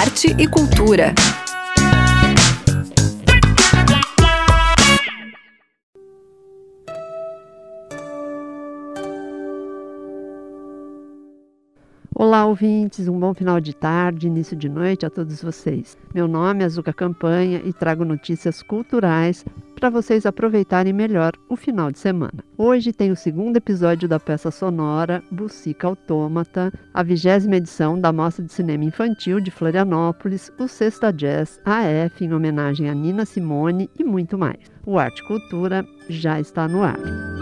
arte e cultura. Olá, ouvintes, um bom final de tarde, início de noite a todos vocês. Meu nome é Azuka Campanha e trago notícias culturais para vocês aproveitarem melhor o final de semana. Hoje tem o segundo episódio da peça sonora Bucica Autômata, a vigésima edição da Mostra de Cinema Infantil de Florianópolis, o Sexta Jazz AF em homenagem a Nina Simone e muito mais. O Arte Cultura já está no ar.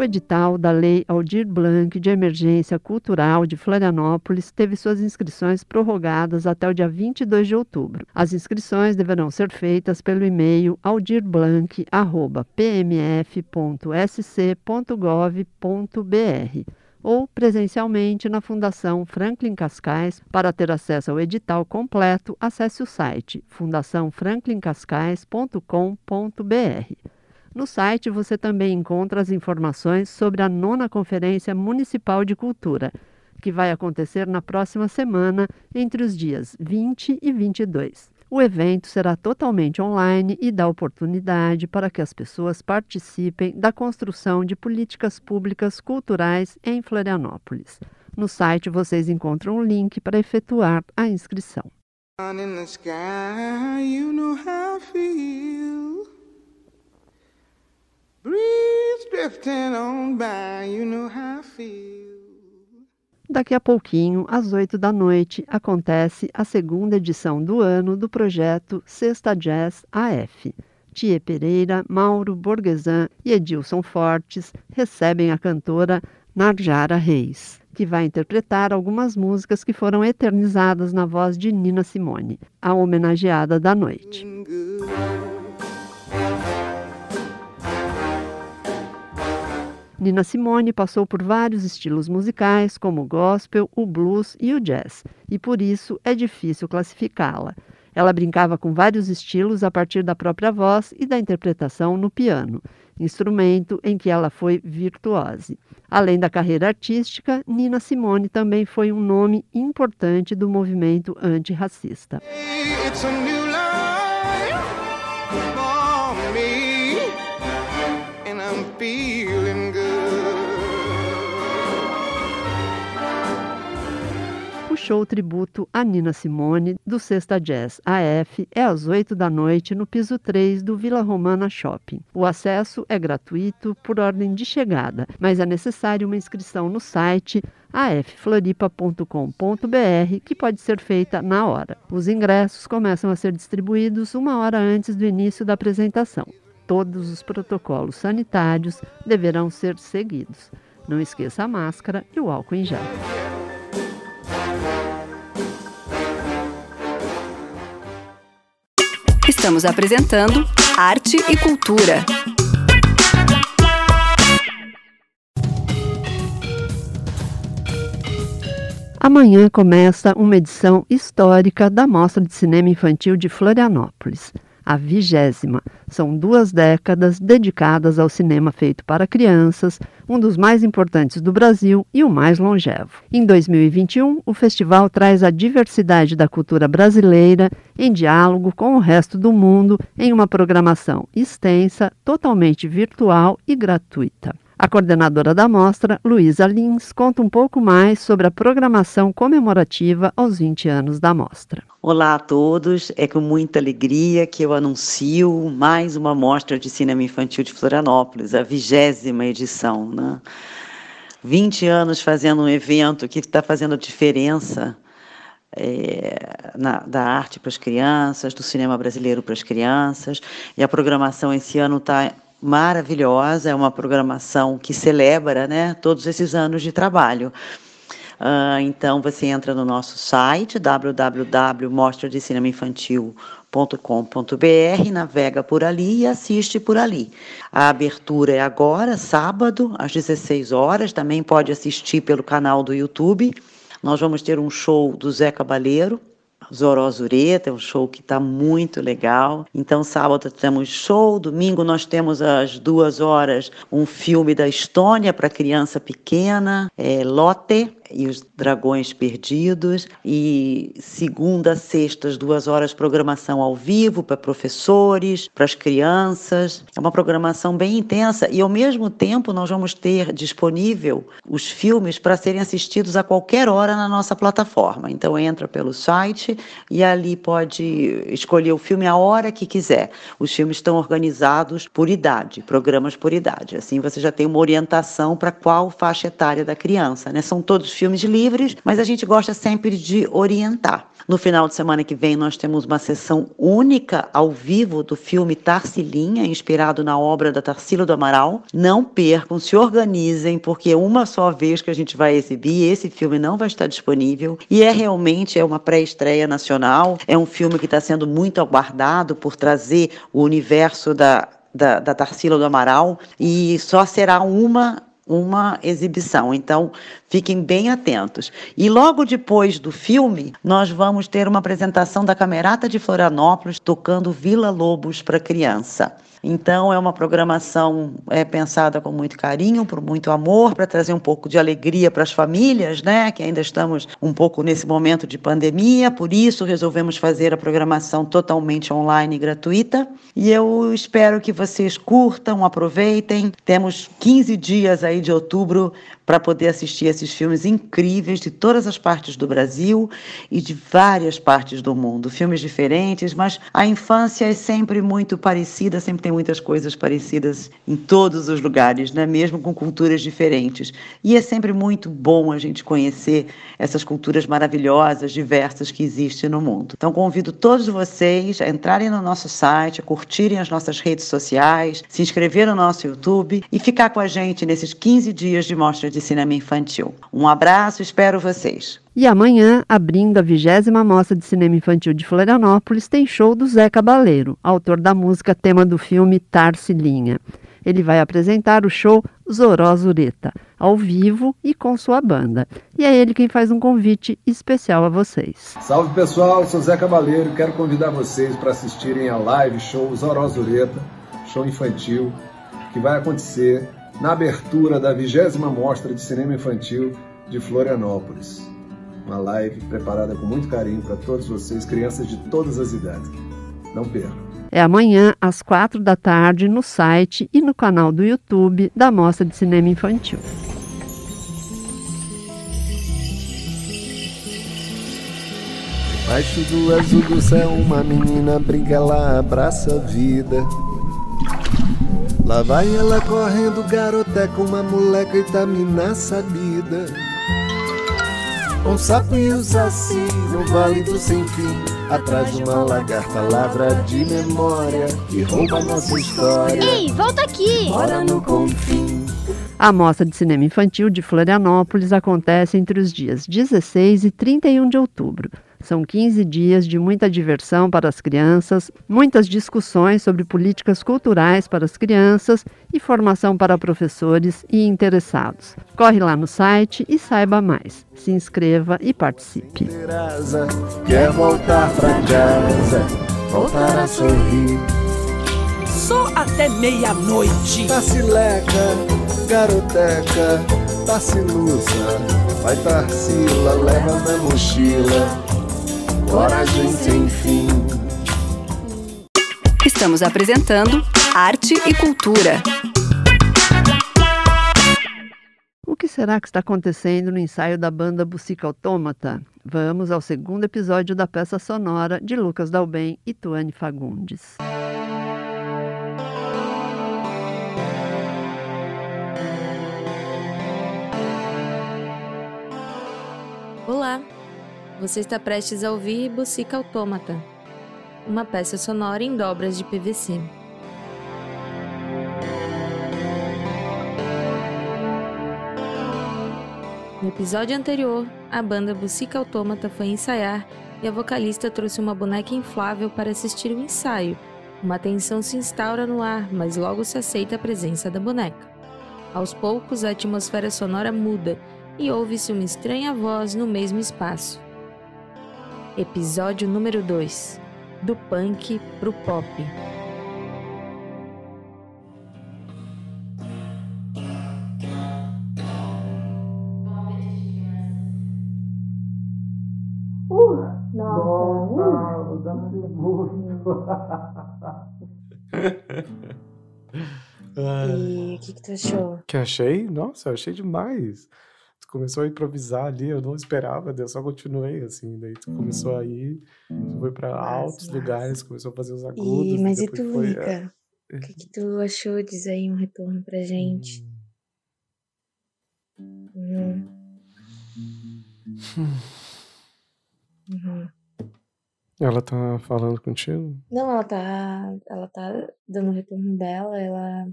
O edital da Lei Aldir Blanc de Emergência Cultural de Florianópolis teve suas inscrições prorrogadas até o dia 22 de outubro. As inscrições deverão ser feitas pelo e-mail aldirblanc.pmf.sc.gov.br ou presencialmente na Fundação Franklin Cascais. Para ter acesso ao edital completo, acesse o site fundaçãofranklincascais.com.br. No site você também encontra as informações sobre a nona Conferência Municipal de Cultura, que vai acontecer na próxima semana, entre os dias 20 e 22. O evento será totalmente online e dá oportunidade para que as pessoas participem da construção de políticas públicas culturais em Florianópolis. No site vocês encontram um link para efetuar a inscrição. Daqui a pouquinho, às oito da noite, acontece a segunda edição do ano do projeto Sexta Jazz AF. Tia Pereira, Mauro Borgesan e Edilson Fortes recebem a cantora Narjara Reis, que vai interpretar algumas músicas que foram eternizadas na voz de Nina Simone, a homenageada da noite. Nina Simone passou por vários estilos musicais, como o gospel, o blues e o jazz, e por isso é difícil classificá-la. Ela brincava com vários estilos a partir da própria voz e da interpretação no piano, instrumento em que ela foi virtuose. Além da carreira artística, Nina Simone também foi um nome importante do movimento antirracista. Hey, show tributo a Nina Simone do Sexta Jazz AF é às 8 da noite no piso 3 do Vila Romana Shopping. O acesso é gratuito por ordem de chegada, mas é necessário uma inscrição no site affloripa.com.br que pode ser feita na hora. Os ingressos começam a ser distribuídos uma hora antes do início da apresentação. Todos os protocolos sanitários deverão ser seguidos. Não esqueça a máscara e o álcool em gel. Estamos apresentando Arte e Cultura. Amanhã começa uma edição histórica da Mostra de Cinema Infantil de Florianópolis a vigésima. São duas décadas dedicadas ao cinema feito para crianças, um dos mais importantes do Brasil e o mais longevo. Em 2021, o festival traz a diversidade da cultura brasileira em diálogo com o resto do mundo em uma programação extensa, totalmente virtual e gratuita. A coordenadora da mostra, Luísa Lins, conta um pouco mais sobre a programação comemorativa aos 20 anos da mostra. Olá a todos, é com muita alegria que eu anuncio mais uma mostra de cinema infantil de Florianópolis, a vigésima edição. Né? 20 anos fazendo um evento que está fazendo a diferença é, na, da arte para as crianças, do cinema brasileiro para as crianças, e a programação esse ano está maravilhosa, é uma programação que celebra né, todos esses anos de trabalho. Uh, então você entra no nosso site www.mostradecinemainfantil.com.br, navega por ali e assiste por ali. A abertura é agora, sábado, às 16 horas. Também pode assistir pelo canal do YouTube. Nós vamos ter um show do Zé Cabaleiro, Zoró Zureta, é um show que está muito legal. Então, sábado temos show, domingo nós temos às duas horas um filme da Estônia para criança pequena, é, Lotte, e os Dragões Perdidos. E segunda, sextas, duas horas programação ao vivo para professores, para as crianças. É uma programação bem intensa e ao mesmo tempo nós vamos ter disponível os filmes para serem assistidos a qualquer hora na nossa plataforma. Então entra pelo site e ali pode escolher o filme a hora que quiser. Os filmes estão organizados por idade, programas por idade. Assim você já tem uma orientação para qual faixa etária da criança. Né? São todos filmes livres, mas a gente gosta sempre de orientar. No final de semana que vem, nós temos uma sessão única ao vivo do filme Tarsilinha, inspirado na obra da Tarsila do Amaral. Não percam, se organizem, porque uma só vez que a gente vai exibir, esse filme não vai estar disponível. E é realmente é uma pré-estreia nacional, é um filme que está sendo muito aguardado por trazer o universo da da, da Tarsila do Amaral e só será uma uma exibição. Então, fiquem bem atentos. E logo depois do filme, nós vamos ter uma apresentação da Camerata de Florianópolis tocando Vila Lobos para criança. Então é uma programação é, pensada com muito carinho, por muito amor, para trazer um pouco de alegria para as famílias, né? Que ainda estamos um pouco nesse momento de pandemia, por isso resolvemos fazer a programação totalmente online e gratuita. E eu espero que vocês curtam, aproveitem. Temos 15 dias aí de outubro para poder assistir esses filmes incríveis de todas as partes do Brasil e de várias partes do mundo. Filmes diferentes, mas a infância é sempre muito parecida, sempre tem muitas coisas parecidas em todos os lugares, né? mesmo com culturas diferentes. E é sempre muito bom a gente conhecer essas culturas maravilhosas, diversas que existem no mundo. Então convido todos vocês a entrarem no nosso site, a curtirem as nossas redes sociais, se inscrever no nosso YouTube e ficar com a gente nesses 15 dias de mostra de de cinema infantil. Um abraço, espero vocês. E amanhã, abrindo a vigésima Mostra de Cinema Infantil de Florianópolis, tem show do Zé Cabaleiro, autor da música tema do filme Tarsilinha. Ele vai apresentar o show Zoró Zureta, ao vivo e com sua banda. E é ele quem faz um convite especial a vocês. Salve pessoal, sou Zé Cabaleiro quero convidar vocês para assistirem a live show Zoró Zureta, show infantil, que vai acontecer na abertura da vigésima Mostra de Cinema Infantil de Florianópolis. Uma live preparada com muito carinho para todos vocês, crianças de todas as idades. Não percam. É amanhã, às quatro da tarde, no site e no canal do YouTube da Mostra de Cinema Infantil. Baixo do azul do céu, uma menina brinca, ela abraça a vida. Lá vai ela correndo, garoteca, uma moleca Itamina sabida. Um sapo e um saci no vale do sem fim Atrás de uma lagarta ladra de memória E rouba nossa história Ei, volta aqui! Mora no confim a Mostra de Cinema Infantil de Florianópolis acontece entre os dias 16 e 31 de outubro. São 15 dias de muita diversão para as crianças, muitas discussões sobre políticas culturais para as crianças e formação para professores e interessados. Corre lá no site e saiba mais. Se inscreva e participe. Quer voltar casa, voltar a sorrir. Só até meia-noite. Tacileca, garoteca, tacilusa, vai Tarsila, leva na mochila coragem sem fim. Estamos apresentando Arte e Cultura. O que será que está acontecendo no ensaio da banda Bucica Autômata? Vamos ao segundo episódio da peça sonora de Lucas Dalben e Tuane Fagundes. Você está prestes a ouvir Bucica Autômata, uma peça sonora em dobras de PVC. No episódio anterior, a banda Bucica Autômata foi ensaiar e a vocalista trouxe uma boneca inflável para assistir o ensaio. Uma tensão se instaura no ar, mas logo se aceita a presença da boneca. Aos poucos, a atmosfera sonora muda e ouve-se uma estranha voz no mesmo espaço. Episódio número 2 Do punk pro pop. Uh, nossa. Nossa, dá gosto. E o que, que tu achou? Que achei? Nossa, achei demais. Começou a improvisar ali, eu não esperava, eu só continuei assim. Daí tu começou a ir, tu foi pra altos lugares, começou a fazer os agudos. E, mas e tu, foi, é, Ica? O que, que tu achou? Diz aí um retorno pra gente. Uhum. Uhum. Ela tá falando contigo? Não, ela tá. Ela tá dando o retorno dela, ela.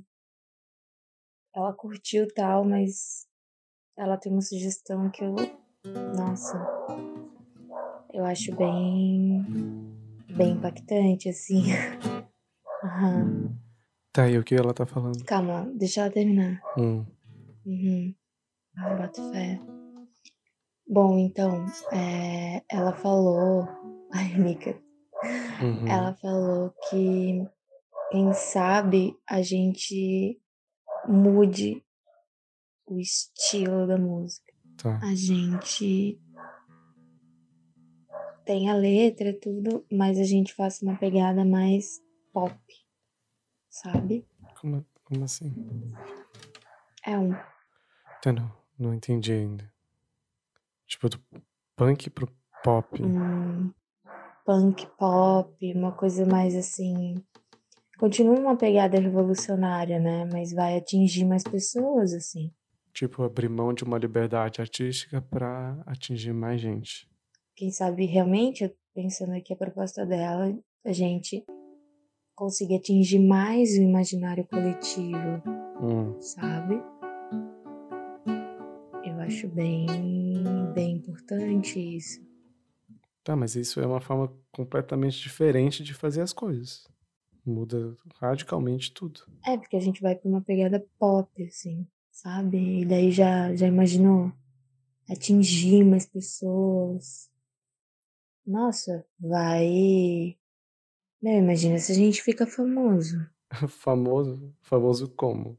Ela curtiu tal, mas ela tem uma sugestão que eu. Nossa. Eu acho bem. bem impactante, assim. Aham. Tá, e o que ela tá falando? Calma, deixa ela terminar. Hum. Uhum. Ah, boto fé. Bom, então, é, ela falou. Ai, Mica. Uhum. Ela falou que quem sabe a gente mude o estilo da música. Tá. A gente tem a letra e tudo, mas a gente faça uma pegada mais pop, sabe? Como, como assim? É um Tá, não, não entendi ainda. Tipo, do punk pro pop. um punk pop, uma coisa mais assim. Continua uma pegada revolucionária, né? Mas vai atingir mais pessoas, assim. Tipo, abrir mão de uma liberdade artística pra atingir mais gente. Quem sabe realmente, pensando aqui a proposta dela, a gente conseguir atingir mais o imaginário coletivo, Hum. sabe? Eu acho bem, bem importante isso. Tá, mas isso é uma forma completamente diferente de fazer as coisas. Muda radicalmente tudo. É, porque a gente vai pra uma pegada pop, assim, sabe? E daí já, já imaginou atingir mais pessoas. Nossa, vai. Meu, imagina se a gente fica famoso. famoso, famoso como?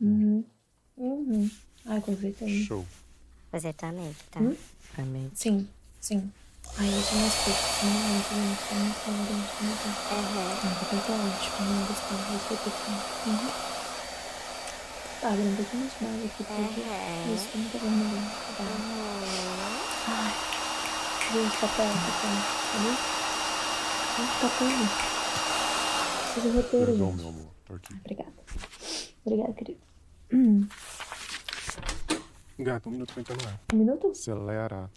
Uhum. Uhum. Ai, com certeza. Show. Você também, tá? Hum? Amei. Sim, sim. Ai, eu sou mais pouco. Não, não, não, não, não, Aham. não. Não, tá ótimo. Não, gostei. Gostei pouquinho. Uhum. Tá, abre um pouquinho mais aqui, porque Aham. isso não tá vendo bem. Tá. Ai. Gente, papel, papel. Cadê? Gente, papel. Fazer roteiro, Perdão, gente. meu amor. Tá aqui. Obrigada. Obrigada, querido. Hum. Gato, um minuto pra entrar no ar. Um minuto? Acelera.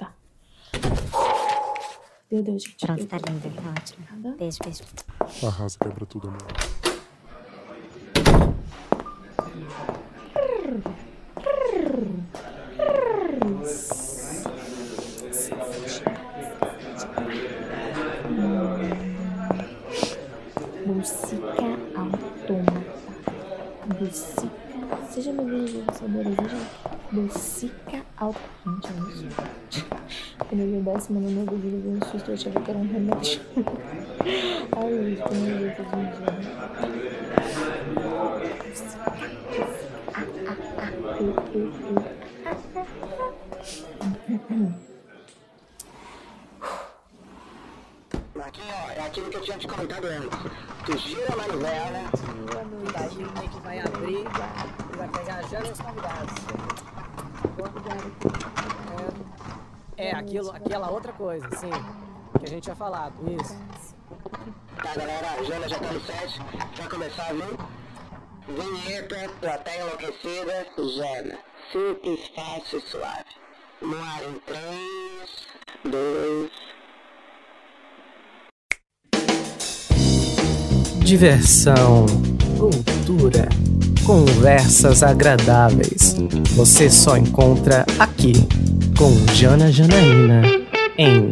Meu Deus, gente. Pronto, tá lindo. Tá ótimo. Beijo, beijo. Arrasa, quebra tudo, amor. Música autômata. Música. Seja bem-vindo, sabores, veja. Música autômata. Gente, olha isso. Quando eu vi o décimo no meu vídeo, eu um susto, eu achava que era um remédio. Ai, gente, como eu vi todo dia. aquilo que eu tinha te comentado antes. Tu gira a manivela. E daí o Nick vai abrir vai pegar e os convidados. É, é aquilo, aquela outra coisa, sim. Que a gente tinha falado, isso. Tá, galera, a Jana já tá no set. Vai começar, viu? Vinheta, plateia enlouquecida, Jana. Simples, fácil e suave. No ar em 3, 2, Diversão, cultura, conversas agradáveis. Você só encontra aqui com Jana Janaína em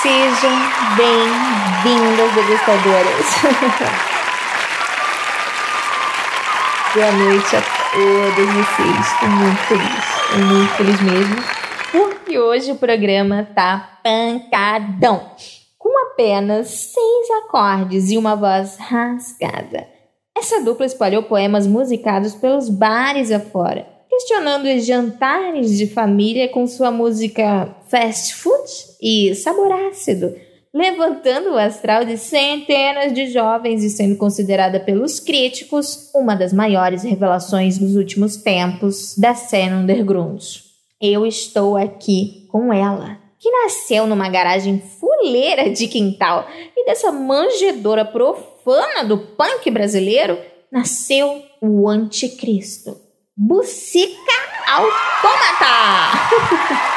Sejam bem-vindas, degustadoras. Boa noite a todos vocês. Estou muito feliz. Estou muito feliz mesmo. Porque hoje o programa tá pancadão. Com apenas seis acordes e uma voz rasgada. Essa dupla espalhou poemas musicados pelos bares afora, questionando os jantares de família com sua música fast food e sabor ácido, levantando o astral de centenas de jovens e sendo considerada pelos críticos uma das maiores revelações dos últimos tempos da cena underground. Eu estou aqui com ela, que nasceu numa garagem fuleira de quintal e dessa manjedora profana do punk brasileiro nasceu o anticristo. Bucica Autômata!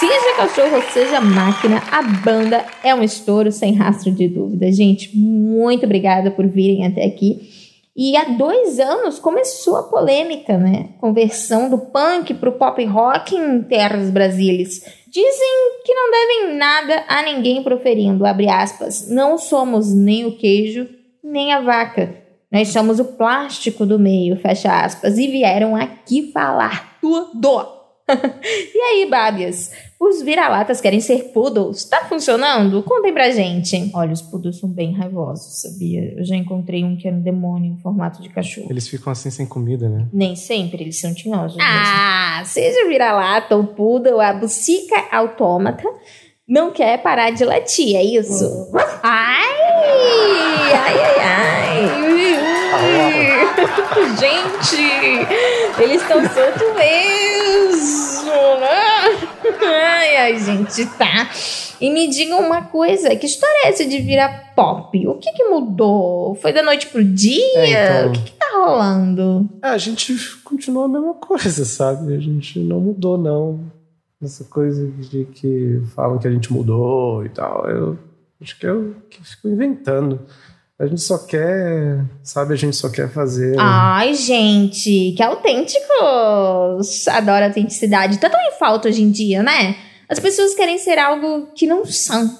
Seja cachorro, seja máquina, a banda é um estouro sem rastro de dúvida. Gente, muito obrigada por virem até aqui. E há dois anos começou a polêmica, né? Conversão do punk pro pop rock em terras brasileiras. Dizem que não devem nada a ninguém proferindo, abre aspas. Não somos nem o queijo, nem a vaca. Nós somos o plástico do meio, fecha aspas. E vieram aqui falar tudo. e aí, Bábias? Os vira-latas querem ser poodles. Tá funcionando? Contem pra gente. Olha, os poodles são bem raivosos, sabia? Eu já encontrei um que era um demônio em formato de cachorro. Eles ficam assim sem comida, né? Nem sempre, eles são tinhosos. Ah, seja vira-lata, o poodle, a bucica autômata, não quer parar de latir, é isso? Ai! Ai, ai, ai! Gente, eles estão soltos mesmo? Ai, ai, gente, tá. E me digam uma coisa, que história é essa de virar pop? O que que mudou? Foi da noite pro dia? É, então. O que que tá rolando? É, a gente continua a mesma coisa, sabe? A gente não mudou, não. Essa coisa de que falam que a gente mudou e tal. Eu acho que eu que fico inventando. A gente só quer, sabe? A gente só quer fazer. Ai, gente, que autênticos! Adoro autenticidade. Tá tão em falta hoje em dia, né? As pessoas querem ser algo que não são,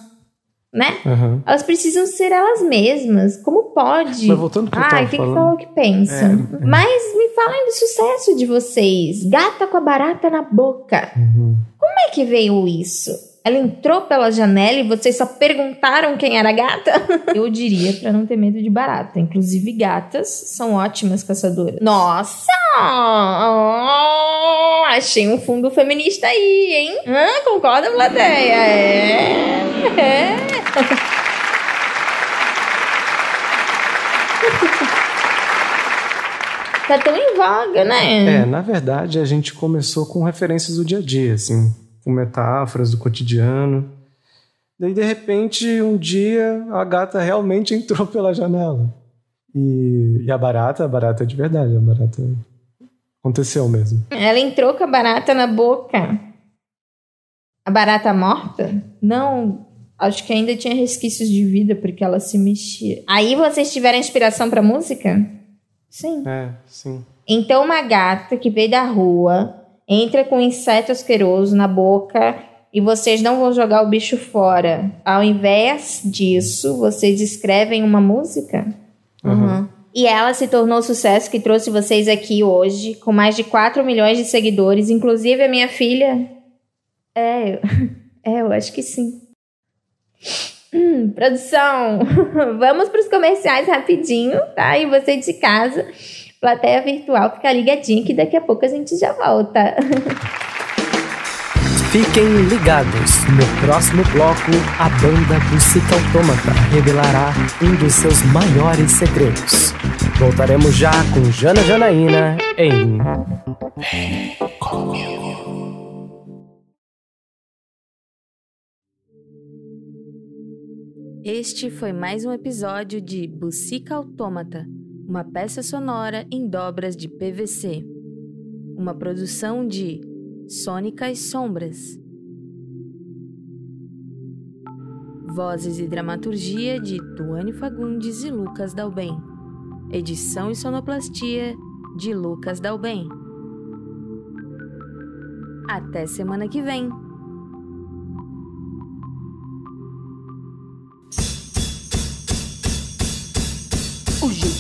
né? Aham. Elas precisam ser elas mesmas. Como pode? Mas voltando pro Ai, tem que o que pensa. É, é. Mas me falem do sucesso de vocês. Gata com a barata na boca. Uhum. Como é que veio isso? Ela entrou pela janela e vocês só perguntaram quem era a gata? Eu diria pra não ter medo de barata. Inclusive, gatas são ótimas caçadoras. Nossa! Oh, achei um fundo feminista aí, hein? Hã? concorda, plateia? É. É. tá tão em voga, né? É, na verdade, a gente começou com referências do dia a dia, assim, com metáforas do cotidiano. Daí, de repente, um dia, a gata realmente entrou pela janela. E, e a barata, a barata é de verdade, a barata aconteceu mesmo. Ela entrou com a barata na boca. A barata morta? Não, acho que ainda tinha resquícios de vida porque ela se mexia. Aí vocês tiveram inspiração pra música? Sim. É, sim. Então uma gata que veio da rua entra com inseto asqueroso na boca e vocês não vão jogar o bicho fora. Ao invés disso, vocês escrevem uma música? Uhum. E ela se tornou o sucesso que trouxe vocês aqui hoje, com mais de 4 milhões de seguidores, inclusive a minha filha. É, eu, é, eu acho que sim. Hum, produção, vamos para os comerciais rapidinho, tá? E você de casa, plateia virtual, fica ligadinho que daqui a pouco a gente já volta. Fiquem ligados. No próximo bloco, a banda Música Autômata revelará um dos seus maiores segredos. Voltaremos já com Jana Janaína em. Vem comigo. Este foi mais um episódio de Bucica Autômata, uma peça sonora em dobras de PVC. Uma produção de Sônicas Sombras. Vozes e dramaturgia de Tuane Fagundes e Lucas Dalben. Edição e sonoplastia de Lucas Dalben. Até semana que vem!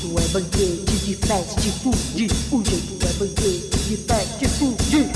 Jeito é banquete de fast food. O jeito é banquete de fast food.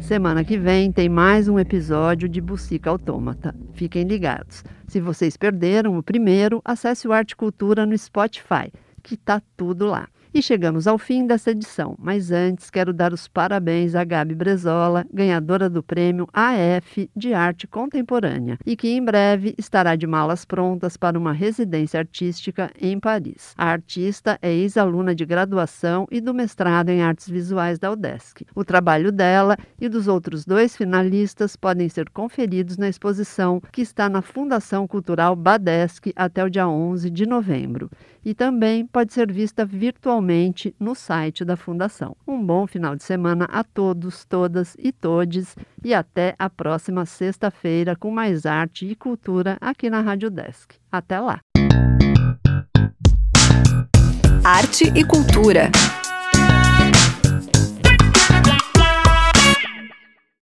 Semana que vem tem mais um episódio de Bucica Autômata. Fiquem ligados. Se vocês perderam o primeiro, acesse o Arte Cultura no Spotify, que tá tudo lá. E chegamos ao fim dessa edição, mas antes quero dar os parabéns a Gabi Brezola, ganhadora do prêmio AF de Arte Contemporânea, e que em breve estará de malas prontas para uma residência artística em Paris. A artista é ex-aluna de graduação e do mestrado em Artes Visuais da UDESC. O trabalho dela e dos outros dois finalistas podem ser conferidos na exposição que está na Fundação Cultural Badesc até o dia 11 de novembro. E também pode ser vista virtualmente no site da Fundação. Um bom final de semana a todos, todas e todes e até a próxima sexta-feira com mais arte e cultura aqui na Rádio Desk. Até lá! Arte e cultura.